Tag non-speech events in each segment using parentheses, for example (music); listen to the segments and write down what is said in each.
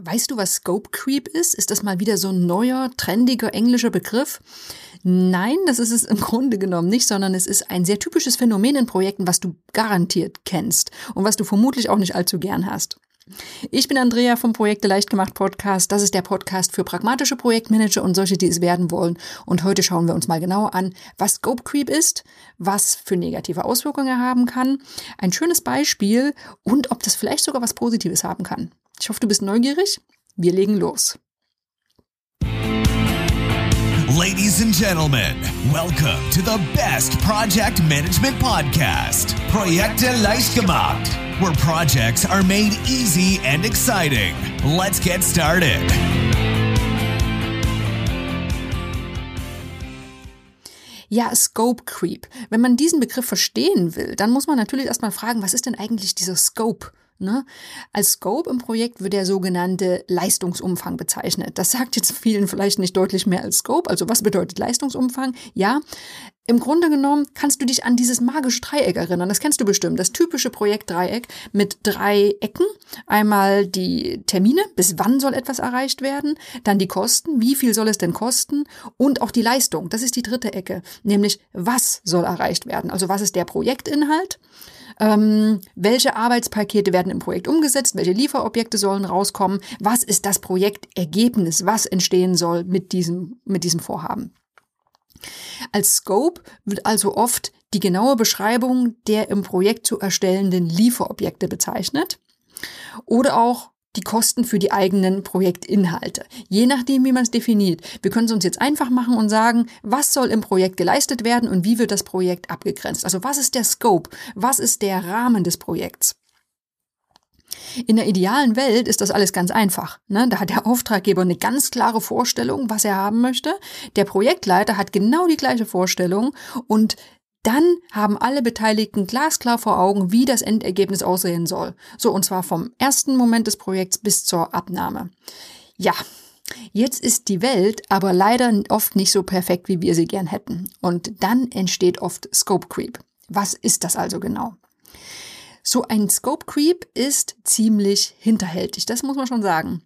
Weißt du, was Scope Creep ist? Ist das mal wieder so ein neuer, trendiger englischer Begriff? Nein, das ist es im Grunde genommen nicht, sondern es ist ein sehr typisches Phänomen in Projekten, was du garantiert kennst und was du vermutlich auch nicht allzu gern hast. Ich bin Andrea vom Projekte leicht gemacht Podcast. Das ist der Podcast für pragmatische Projektmanager und solche, die es werden wollen. Und heute schauen wir uns mal genauer an, was Scope Creep ist, was für negative Auswirkungen er haben kann, ein schönes Beispiel und ob das vielleicht sogar was Positives haben kann. Ich hoffe, du bist neugierig. Wir legen los. Ladies and gentlemen, welcome to the best project management podcast, Projekte leicht gemacht, where projects are made easy and exciting. Let's get started. Ja, Scope Creep. Wenn man diesen Begriff verstehen will, dann muss man natürlich erstmal fragen, was ist denn eigentlich dieser Scope? Ne? Als Scope im Projekt wird der sogenannte Leistungsumfang bezeichnet. Das sagt jetzt vielen vielleicht nicht deutlich mehr als Scope. Also was bedeutet Leistungsumfang? Ja, im Grunde genommen kannst du dich an dieses magische Dreieck erinnern. Das kennst du bestimmt. Das typische Projektdreieck mit drei Ecken. Einmal die Termine, bis wann soll etwas erreicht werden. Dann die Kosten, wie viel soll es denn kosten? Und auch die Leistung. Das ist die dritte Ecke. Nämlich, was soll erreicht werden? Also was ist der Projektinhalt? Ähm, welche Arbeitspakete werden im Projekt umgesetzt? Welche Lieferobjekte sollen rauskommen? Was ist das Projektergebnis? Was entstehen soll mit diesem, mit diesem Vorhaben? Als Scope wird also oft die genaue Beschreibung der im Projekt zu erstellenden Lieferobjekte bezeichnet oder auch die Kosten für die eigenen Projektinhalte. Je nachdem, wie man es definiert. Wir können es uns jetzt einfach machen und sagen, was soll im Projekt geleistet werden und wie wird das Projekt abgegrenzt. Also was ist der Scope? Was ist der Rahmen des Projekts? In der idealen Welt ist das alles ganz einfach. Ne? Da hat der Auftraggeber eine ganz klare Vorstellung, was er haben möchte. Der Projektleiter hat genau die gleiche Vorstellung und dann haben alle Beteiligten glasklar vor Augen, wie das Endergebnis aussehen soll. So, und zwar vom ersten Moment des Projekts bis zur Abnahme. Ja, Jetzt ist die Welt aber leider oft nicht so perfekt, wie wir sie gern hätten. Und dann entsteht oft Scope Creep. Was ist das also genau? So ein Scope Creep ist ziemlich hinterhältig, das muss man schon sagen.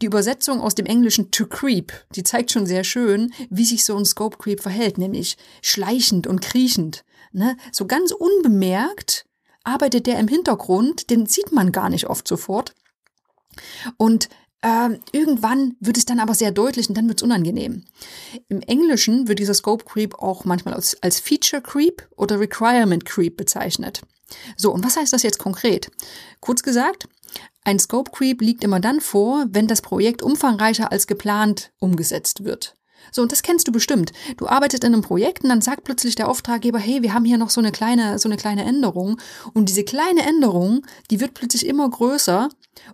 Die Übersetzung aus dem Englischen to creep, die zeigt schon sehr schön, wie sich so ein Scope Creep verhält, nämlich schleichend und kriechend. Ne? So ganz unbemerkt arbeitet der im Hintergrund, den sieht man gar nicht oft sofort. Und äh, irgendwann wird es dann aber sehr deutlich und dann wird es unangenehm. Im Englischen wird dieser Scope Creep auch manchmal als, als Feature Creep oder Requirement Creep bezeichnet. So, und was heißt das jetzt konkret? Kurz gesagt, ein Scope Creep liegt immer dann vor, wenn das Projekt umfangreicher als geplant umgesetzt wird. So, und das kennst du bestimmt. Du arbeitest in einem Projekt und dann sagt plötzlich der Auftraggeber, hey, wir haben hier noch so eine kleine, so eine kleine Änderung. Und diese kleine Änderung, die wird plötzlich immer größer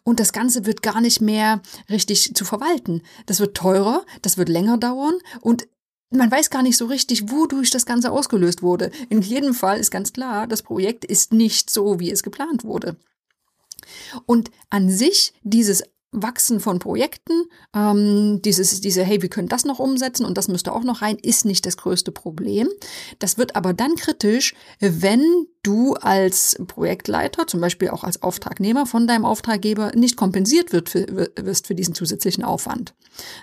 und das Ganze wird gar nicht mehr richtig zu verwalten. Das wird teurer, das wird länger dauern und man weiß gar nicht so richtig, wodurch das Ganze ausgelöst wurde. In jedem Fall ist ganz klar, das Projekt ist nicht so, wie es geplant wurde. Und an sich dieses Wachsen von Projekten, ähm, dieses, diese, hey, wir können das noch umsetzen und das müsste auch noch rein, ist nicht das größte Problem. Das wird aber dann kritisch, wenn du als Projektleiter, zum Beispiel auch als Auftragnehmer von deinem Auftraggeber nicht kompensiert wird für, wirst für diesen zusätzlichen Aufwand.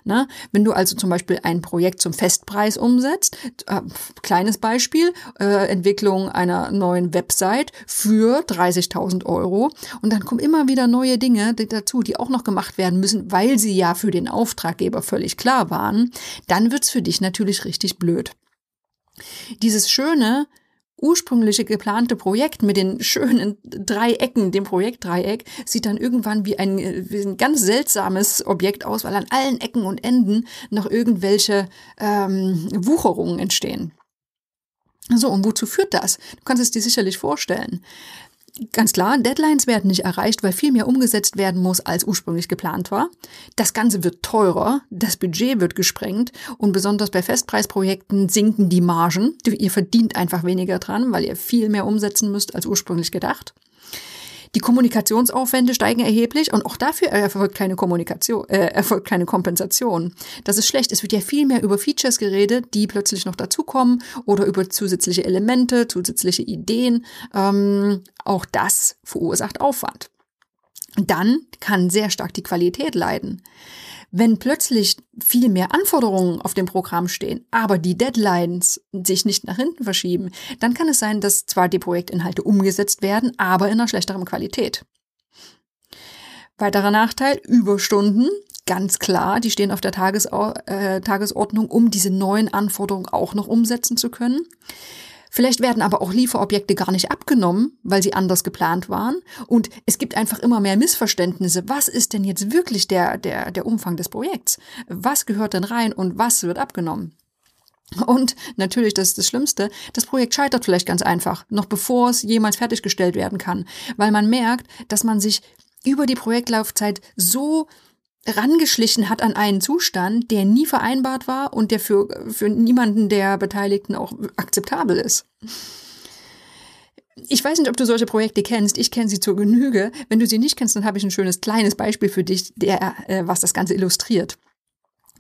Na, wenn du also zum Beispiel ein Projekt zum Festpreis umsetzt, äh, kleines Beispiel, äh, Entwicklung einer neuen Website für 30.000 Euro und dann kommen immer wieder neue Dinge dazu, die auch noch gemacht werden müssen, weil sie ja für den Auftraggeber völlig klar waren, dann wird's für dich natürlich richtig blöd. Dieses schöne, ursprüngliche geplante Projekt mit den schönen drei Ecken, dem Projektdreieck, sieht dann irgendwann wie ein, wie ein ganz seltsames Objekt aus, weil an allen Ecken und Enden noch irgendwelche ähm, Wucherungen entstehen. So, und wozu führt das? Du kannst es dir sicherlich vorstellen. Ganz klar, Deadlines werden nicht erreicht, weil viel mehr umgesetzt werden muss, als ursprünglich geplant war. Das Ganze wird teurer, das Budget wird gesprengt und besonders bei Festpreisprojekten sinken die Margen. Ihr verdient einfach weniger dran, weil ihr viel mehr umsetzen müsst als ursprünglich gedacht. Die Kommunikationsaufwände steigen erheblich und auch dafür erfolgt keine Kommunikation, äh, erfolgt keine Kompensation. Das ist schlecht. Es wird ja viel mehr über Features geredet, die plötzlich noch dazukommen oder über zusätzliche Elemente, zusätzliche Ideen. Ähm, auch das verursacht Aufwand. dann kann sehr stark die Qualität leiden. Wenn plötzlich viel mehr Anforderungen auf dem Programm stehen, aber die Deadlines sich nicht nach hinten verschieben, dann kann es sein, dass zwar die Projektinhalte umgesetzt werden, aber in einer schlechteren Qualität. Weiterer Nachteil, Überstunden. Ganz klar, die stehen auf der äh, Tagesordnung, um diese neuen Anforderungen auch noch umsetzen zu können. Vielleicht werden aber auch Lieferobjekte gar nicht abgenommen, weil sie anders geplant waren. Und es gibt einfach immer mehr Missverständnisse. Was ist denn jetzt wirklich der, der, der Umfang des Projekts? Was gehört denn rein und was wird abgenommen? Und natürlich, das ist das Schlimmste, das Projekt scheitert vielleicht ganz einfach, noch bevor es jemals fertiggestellt werden kann, weil man merkt, dass man sich über die Projektlaufzeit so rangeschlichen hat an einen Zustand, der nie vereinbart war und der für, für niemanden der Beteiligten auch akzeptabel ist. Ich weiß nicht, ob du solche Projekte kennst. Ich kenne sie zur Genüge. Wenn du sie nicht kennst, dann habe ich ein schönes kleines Beispiel für dich, der, äh, was das Ganze illustriert.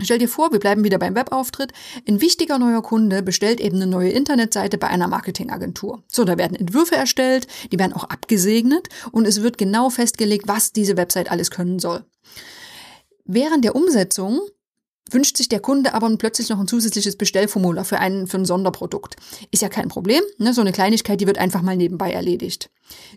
Stell dir vor, wir bleiben wieder beim Webauftritt. Ein wichtiger neuer Kunde bestellt eben eine neue Internetseite bei einer Marketingagentur. So, da werden Entwürfe erstellt, die werden auch abgesegnet und es wird genau festgelegt, was diese Website alles können soll. Während der Umsetzung wünscht sich der Kunde aber plötzlich noch ein zusätzliches Bestellformular für ein, für ein Sonderprodukt. Ist ja kein Problem, ne? so eine Kleinigkeit, die wird einfach mal nebenbei erledigt.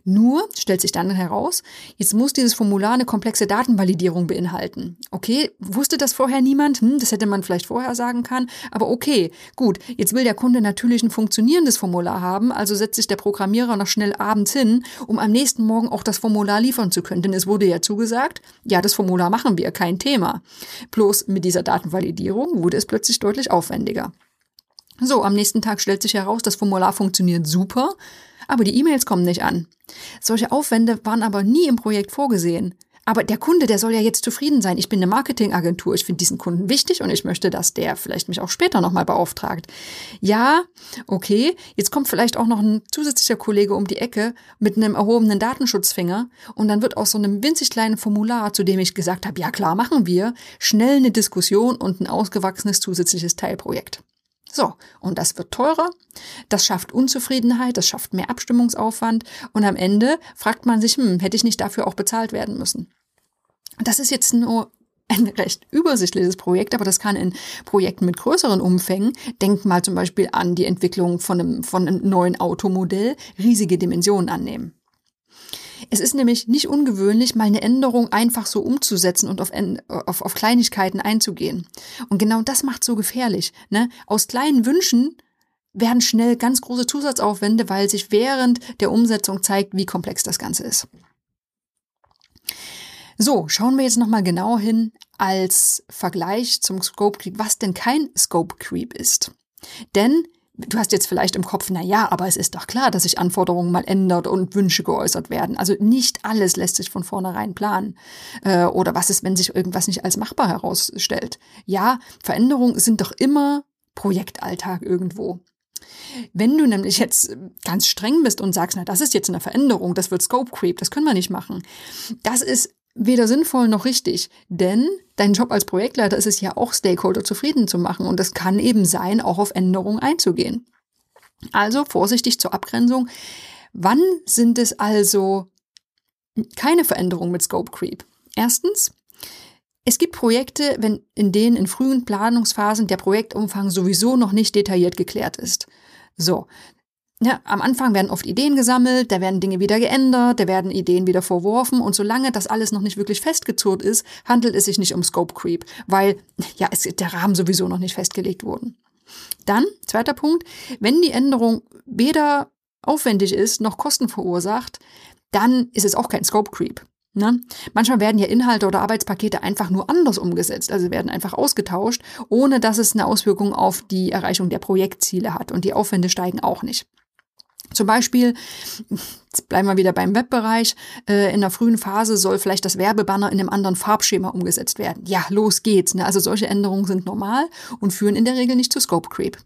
Nur stellt sich dann heraus, jetzt muss dieses Formular eine komplexe Datenvalidierung beinhalten. Okay, wusste das vorher niemand? Hm, das hätte man vielleicht vorher sagen können. Aber okay, gut, jetzt will der Kunde natürlich ein funktionierendes Formular haben, also setzt sich der Programmierer noch schnell abends hin, um am nächsten Morgen auch das Formular liefern zu können. Denn es wurde ja zugesagt, ja, das Formular machen wir, kein Thema. Bloß mit dieser Datenvalidierung wurde es plötzlich deutlich aufwendiger. So, am nächsten Tag stellt sich heraus, das Formular funktioniert super, aber die E-Mails kommen nicht an. Solche Aufwände waren aber nie im Projekt vorgesehen. Aber der Kunde, der soll ja jetzt zufrieden sein. Ich bin eine Marketingagentur. Ich finde diesen Kunden wichtig und ich möchte, dass der vielleicht mich auch später nochmal beauftragt. Ja, okay. Jetzt kommt vielleicht auch noch ein zusätzlicher Kollege um die Ecke mit einem erhobenen Datenschutzfinger und dann wird aus so einem winzig kleinen Formular, zu dem ich gesagt habe, ja klar, machen wir, schnell eine Diskussion und ein ausgewachsenes zusätzliches Teilprojekt. So, und das wird teurer, das schafft Unzufriedenheit, das schafft mehr Abstimmungsaufwand und am Ende fragt man sich, hm, hätte ich nicht dafür auch bezahlt werden müssen? Das ist jetzt nur ein recht übersichtliches Projekt, aber das kann in Projekten mit größeren Umfängen, denkt mal zum Beispiel an die Entwicklung von einem, von einem neuen Automodell, riesige Dimensionen annehmen. Es ist nämlich nicht ungewöhnlich, mal eine Änderung einfach so umzusetzen und auf, auf, auf Kleinigkeiten einzugehen. Und genau das macht so gefährlich. Ne? Aus kleinen Wünschen werden schnell ganz große Zusatzaufwände, weil sich während der Umsetzung zeigt, wie komplex das Ganze ist. So, schauen wir jetzt nochmal genau hin als Vergleich zum Scope Creep, was denn kein Scope Creep ist. Denn Du hast jetzt vielleicht im Kopf, na ja, aber es ist doch klar, dass sich Anforderungen mal ändert und Wünsche geäußert werden. Also nicht alles lässt sich von vornherein planen. Äh, oder was ist, wenn sich irgendwas nicht als machbar herausstellt? Ja, Veränderungen sind doch immer Projektalltag irgendwo. Wenn du nämlich jetzt ganz streng bist und sagst, na, das ist jetzt eine Veränderung, das wird Scope Creep, das können wir nicht machen. Das ist weder sinnvoll noch richtig, denn dein Job als Projektleiter ist es ja auch, Stakeholder zufrieden zu machen und es kann eben sein, auch auf Änderungen einzugehen. Also vorsichtig zur Abgrenzung. Wann sind es also keine Veränderungen mit Scope Creep? Erstens, es gibt Projekte, wenn, in denen in frühen Planungsphasen der Projektumfang sowieso noch nicht detailliert geklärt ist. So, ja, am Anfang werden oft Ideen gesammelt, da werden Dinge wieder geändert, da werden Ideen wieder verworfen und solange das alles noch nicht wirklich festgezurrt ist, handelt es sich nicht um Scope Creep, weil ja, es, der Rahmen sowieso noch nicht festgelegt wurden. Dann, zweiter Punkt, wenn die Änderung weder aufwendig ist noch Kosten verursacht, dann ist es auch kein Scope Creep. Ne? Manchmal werden ja Inhalte oder Arbeitspakete einfach nur anders umgesetzt, also werden einfach ausgetauscht, ohne dass es eine Auswirkung auf die Erreichung der Projektziele hat und die Aufwände steigen auch nicht. Zum Beispiel, jetzt bleiben wir wieder beim Webbereich, äh, in der frühen Phase soll vielleicht das Werbebanner in einem anderen Farbschema umgesetzt werden. Ja, los geht's. Ne? Also solche Änderungen sind normal und führen in der Regel nicht zu Scope Creep.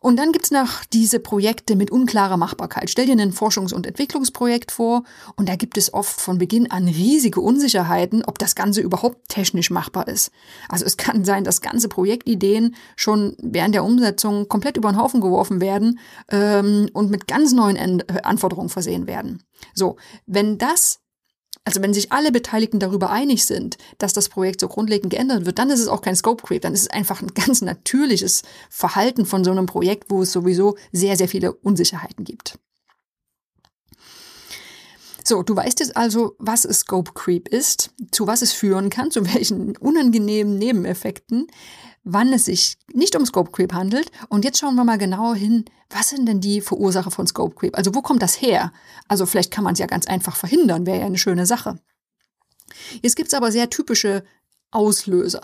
Und dann gibt's noch diese Projekte mit unklarer Machbarkeit. Stell dir ein Forschungs- und Entwicklungsprojekt vor und da gibt es oft von Beginn an riesige Unsicherheiten, ob das Ganze überhaupt technisch machbar ist. Also es kann sein, dass ganze Projektideen schon während der Umsetzung komplett über den Haufen geworfen werden ähm, und mit ganz neuen Anforderungen versehen werden. So, wenn das Also wenn sich alle Beteiligten darüber einig sind, dass das Projekt so grundlegend geändert wird, dann ist es auch kein Scope Creep, dann ist es einfach ein (laughs) ganz natürliches Verhalten von so einem Projekt, wo es sowieso sehr, sehr viele Unsicherheiten gibt. So, du weißt jetzt also, was Scope Creep ist, zu was es führen kann, zu (laughs) welchen unangenehmen Nebeneffekten, wann es sich nicht um Scope Creep handelt. Und jetzt schauen wir mal genauer hin, was sind denn die Verursacher von Scope Creep? Also wo kommt das her? Also vielleicht kann man es ja ganz einfach verhindern, wäre ja eine schöne Sache. Jetzt gibt es aber sehr typische Auslöser.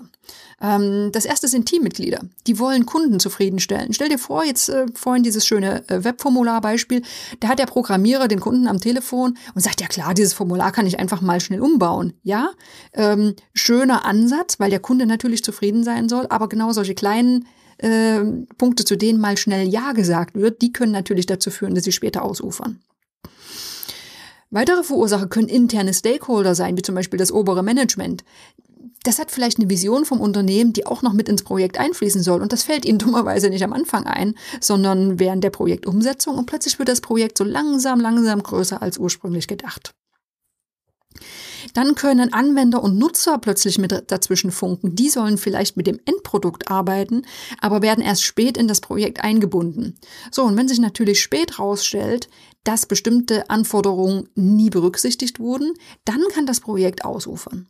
Ähm, das erste sind Teammitglieder. Die wollen Kunden zufriedenstellen. Stell dir vor, jetzt äh, vorhin dieses schöne äh, Webformularbeispiel, da hat der Programmierer den Kunden am Telefon und sagt, ja klar, dieses Formular kann ich einfach mal schnell umbauen. Ja, ähm, schöner Ansatz, weil der Kunde natürlich zufrieden sein soll, aber genau solche kleinen äh, Punkte, zu denen mal schnell Ja gesagt wird, die können natürlich dazu führen, dass sie später ausufern. Weitere Verursacher können interne Stakeholder sein, wie zum Beispiel das obere Management das hat vielleicht eine Vision vom Unternehmen, die auch noch mit ins Projekt einfließen soll. Und das fällt ihnen (laughs) dummerweise nicht am Anfang ein, sondern während der Projektumsetzung. Und plötzlich wird das Projekt so langsam, langsam größer als ursprünglich gedacht. Dann können Anwender und Nutzer plötzlich mit dazwischen funken. Die sollen vielleicht mit dem Endprodukt arbeiten, aber werden erst spät in das Projekt eingebunden. So, und wenn sich natürlich spät rausstellt, dass bestimmte Anforderungen nie berücksichtigt wurden, dann kann das Projekt ausufern.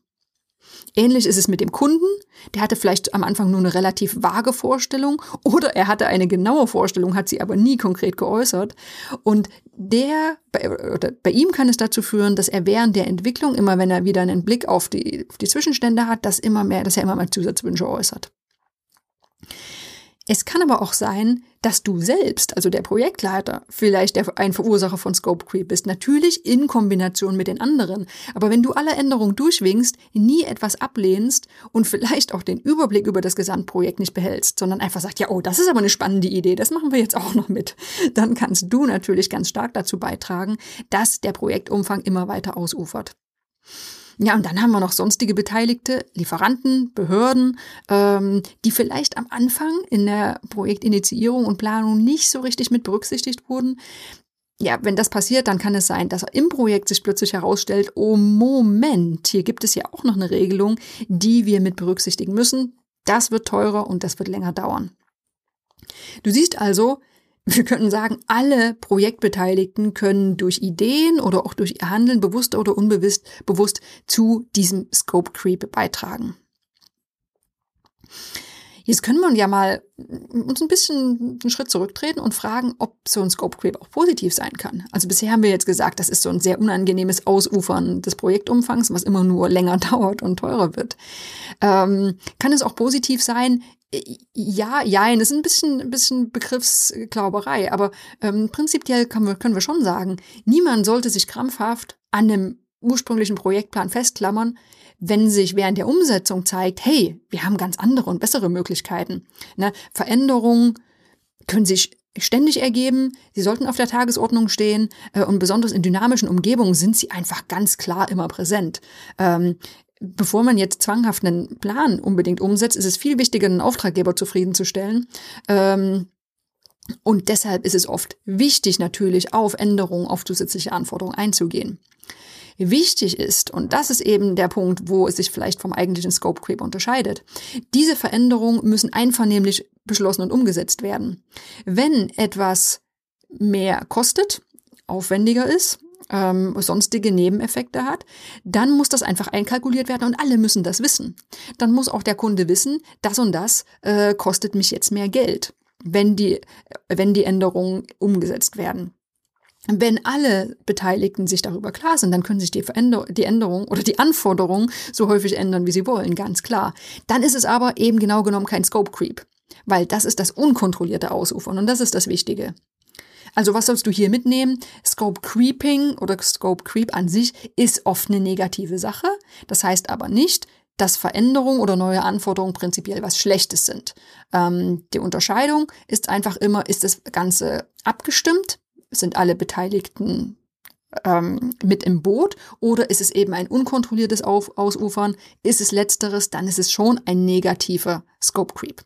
Ähnlich ist es mit dem Kunden. Der hatte vielleicht am Anfang nur eine relativ vage Vorstellung (laughs) oder er hatte eine genaue Vorstellung, hat sie aber nie konkret geäußert. Und der, bei, oder bei ihm kann es dazu führen, dass er während der Entwicklung, immer wenn er wieder einen Blick auf die, auf die Zwischenstände hat, dass immer mehr, dass er immer mehr Zusatzwünsche äußert. Es kann aber auch sein, dass du selbst, also der Projektleiter, vielleicht der, ein Verursacher von Scope Creep bist. Natürlich in Kombination mit den anderen. Aber wenn du alle Änderungen durchwinkst, nie etwas ablehnst und vielleicht auch den Überblick über das Gesamtprojekt nicht behältst, sondern einfach sagst, ja, oh, das ist aber eine spannende Idee, das machen wir jetzt auch noch mit, dann kannst du natürlich ganz stark dazu beitragen, dass der Projektumfang immer weiter ausufert. Ja, und dann haben wir noch sonstige Beteiligte, Lieferanten, Behörden, ähm, die vielleicht am Anfang in der Projektinitiierung und Planung nicht so richtig mit berücksichtigt wurden. Ja, wenn das passiert, dann kann es sein, dass im Projekt sich plötzlich herausstellt, oh Moment, hier gibt es ja auch noch eine Regelung, die wir mit berücksichtigen müssen. Das wird teurer und das wird länger dauern. Du siehst also, wir können sagen, alle Projektbeteiligten können durch Ideen oder auch durch ihr Handeln bewusst oder unbewusst bewusst zu diesem Scope Creep beitragen. Jetzt können wir ja mal uns ein bisschen einen Schritt zurücktreten und fragen, ob so ein Scope Creep auch positiv sein kann. Also bisher haben wir jetzt gesagt, das ist so ein sehr unangenehmes Ausufern des Projektumfangs, was immer nur länger (laughs) dauert und teurer wird. Ähm, kann es auch positiv sein? Ja, das ist ein bisschen, ein bisschen Begriffsglauberei, aber ähm, prinzipiell können wir, können wir schon sagen, niemand sollte sich krampfhaft an einem ursprünglichen Projektplan festklammern, wenn sich während der Umsetzung zeigt, hey, wir haben ganz andere und bessere Möglichkeiten. Ne? Veränderungen können sich ständig ergeben, sie sollten auf der Tagesordnung stehen äh, und besonders in dynamischen Umgebungen sind sie einfach ganz klar immer präsent. Ähm, bevor man jetzt zwanghaft einen Plan unbedingt umsetzt, ist es viel wichtiger, einen Auftraggeber zufriedenzustellen. Ähm, und deshalb ist es oft wichtig, natürlich auf Änderungen, auf zusätzliche Anforderungen einzugehen. Wichtig ist, und das ist eben der Punkt, wo es sich vielleicht vom eigentlichen Scope Creep unterscheidet, diese Veränderungen müssen einvernehmlich beschlossen und umgesetzt werden. Wenn etwas mehr kostet, aufwendiger ist, ähm, sonstige Nebeneffekte hat, dann muss das einfach einkalkuliert werden und alle müssen das wissen. Dann muss auch der Kunde wissen, das und das äh, kostet mich jetzt mehr Geld, wenn die, wenn die Änderungen umgesetzt werden. Wenn alle Beteiligten sich darüber klar sind, dann können sich die, Veränder die Änderungen oder die Anforderungen so häufig ändern, wie sie wollen, ganz klar. Dann ist es aber eben genau genommen kein Scope Creep, weil das ist das unkontrollierte Ausufern und das ist das Wichtige. Also was sollst du hier mitnehmen? Scope Creeping oder Scope Creep an sich ist oft eine negative Sache. Das heißt aber nicht, dass Veränderungen oder neue Anforderungen prinzipiell was Schlechtes sind. Ähm, die Unterscheidung ist einfach immer, ist das Ganze abgestimmt? Sind alle Beteiligten ähm, mit im Boot oder ist es eben ein unkontrolliertes Auf Ausufern? Ist es letzteres, dann ist es schon ein negativer Scope Creep.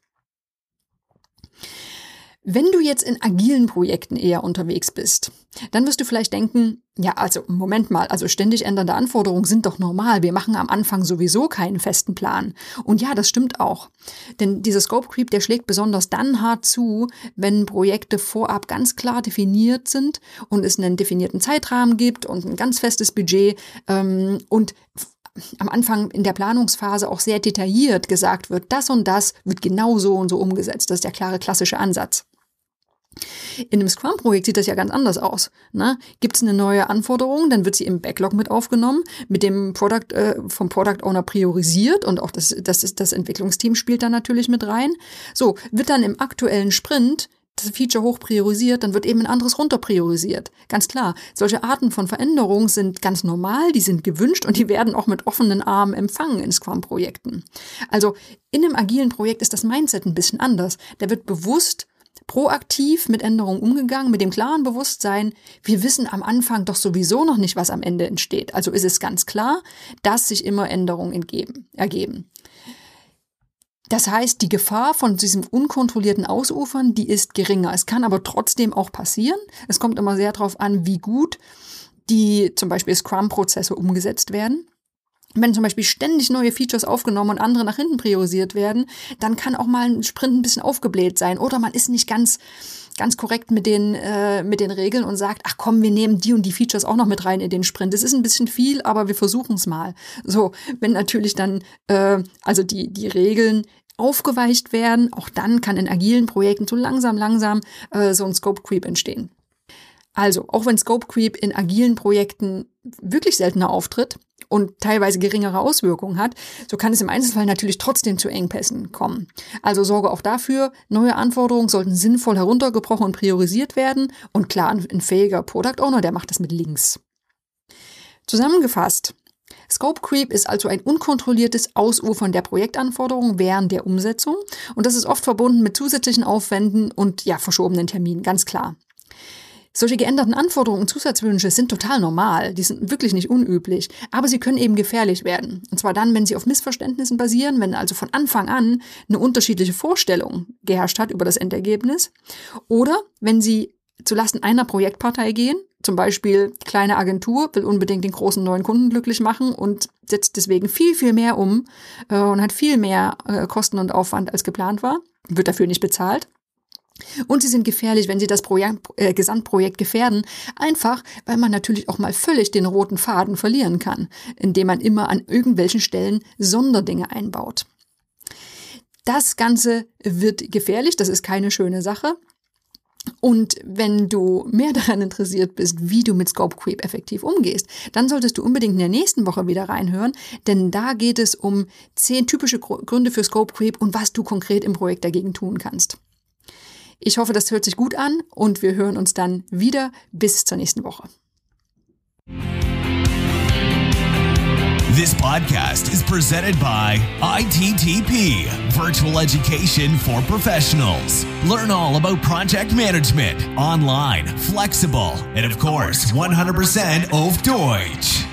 Wenn du jetzt in agilen Projekten eher unterwegs bist, dann wirst du vielleicht denken, ja, also Moment mal, also ständig ändernde Anforderungen sind doch normal. Wir machen am Anfang sowieso keinen festen Plan. Und ja, das stimmt auch. Denn dieser Scope Creep, der schlägt besonders dann hart zu, wenn Projekte vorab ganz klar definiert sind und es einen definierten Zeitrahmen gibt und ein ganz festes Budget ähm, und am Anfang in der Planungsphase auch sehr detailliert gesagt wird, das und das wird genau so und so umgesetzt. Das ist der klare klassische Ansatz. In einem Scrum-Projekt sieht das ja ganz anders aus. Ne? Gibt es eine neue Anforderung, dann wird sie im Backlog mit aufgenommen, mit dem Product, äh, vom Product Owner priorisiert und auch das, das, das Entwicklungsteam spielt da natürlich mit rein. So, wird dann im aktuellen Sprint das Feature hoch priorisiert, dann wird eben ein anderes runter priorisiert. Ganz klar, solche Arten von Veränderungen sind ganz normal, die sind gewünscht und die werden auch mit offenen Armen empfangen in Scrum-Projekten. Also in einem agilen Projekt ist das Mindset ein bisschen anders. Da wird bewusst proaktiv mit Änderungen umgegangen, mit dem klaren Bewusstsein, wir wissen am Anfang doch sowieso noch nicht, was am Ende entsteht. Also ist es ganz klar, dass sich immer Änderungen entgeben, ergeben. Das heißt, die Gefahr von diesem unkontrollierten Ausufern, die ist geringer. Es kann aber trotzdem auch passieren. Es kommt immer sehr darauf an, wie gut die zum Beispiel Scrum-Prozesse umgesetzt werden. Wenn zum Beispiel ständig neue Features aufgenommen und andere nach hinten priorisiert werden, dann kann auch mal ein Sprint ein bisschen aufgebläht sein oder man ist nicht ganz ganz korrekt mit den äh, mit den Regeln und sagt, ach komm, wir nehmen die und die Features auch noch mit rein in den Sprint. Das ist ein bisschen viel, aber wir versuchen es mal. So, wenn natürlich dann äh, also die die Regeln aufgeweicht werden, auch dann kann in agilen Projekten so langsam langsam äh, so ein Scope Creep entstehen. Also, auch wenn Scope Creep in agilen Projekten wirklich seltener auftritt und teilweise geringere Auswirkungen hat, so kann es im Einzelfall natürlich trotzdem zu Engpässen kommen. Also sorge auch dafür, neue Anforderungen sollten sinnvoll heruntergebrochen und priorisiert werden und klar, ein fähiger Product Owner, der macht das mit Links. Zusammengefasst, Scope Creep ist also ein unkontrolliertes Ausufern der Projektanforderungen während der Umsetzung und das ist oft verbunden mit zusätzlichen Aufwänden und ja, verschobenen Terminen, ganz klar. Solche geänderten Anforderungen und Zusatzwünsche sind total normal, die sind wirklich nicht unüblich, aber sie können eben gefährlich werden. Und zwar dann, wenn sie auf Missverständnissen basieren, wenn also von Anfang an eine unterschiedliche Vorstellung geherrscht hat über das Endergebnis, oder wenn sie zulasten einer Projektpartei gehen, zum Beispiel kleine Agentur will unbedingt den großen neuen Kunden glücklich machen und setzt deswegen viel, viel mehr um äh, und hat viel mehr äh, Kosten und Aufwand als geplant war, wird dafür nicht bezahlt. Und sie sind gefährlich, wenn sie das Projekt, äh, Gesamtprojekt gefährden, einfach weil man natürlich auch mal völlig den roten Faden verlieren kann, indem man immer an irgendwelchen Stellen Sonderdinge einbaut. Das Ganze wird gefährlich, das ist keine schöne Sache. Und wenn du mehr daran interessiert bist, wie du mit Scope Creep effektiv umgehst, dann solltest du unbedingt in der nächsten Woche wieder reinhören, denn da geht es um zehn typische Gründe für Scope Creep und was du konkret im Projekt dagegen tun kannst. Ich hoffe, das hört sich gut an und wir hören uns dann wieder. Bis zur nächsten Woche. This podcast is presented by ITTP, Virtual Education for Professionals. Learn all about project management, online, flexible, and of course, 100% auf Deutsch.